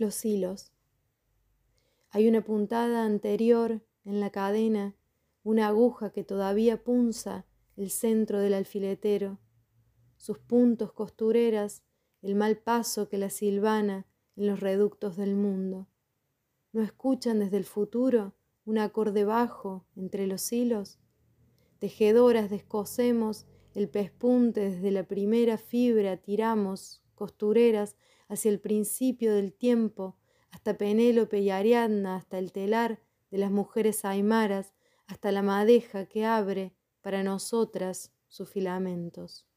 Los hilos. Hay una puntada anterior en la cadena, una aguja que todavía punza el centro del alfiletero, sus puntos costureras, el mal paso que la silvana en los reductos del mundo. ¿No escuchan desde el futuro un acorde bajo entre los hilos? Tejedoras descosemos el pespunte desde la primera fibra, tiramos, costureras, hacia el principio del tiempo, hasta Penélope y Ariadna, hasta el telar de las mujeres aymaras, hasta la madeja que abre para nosotras sus filamentos.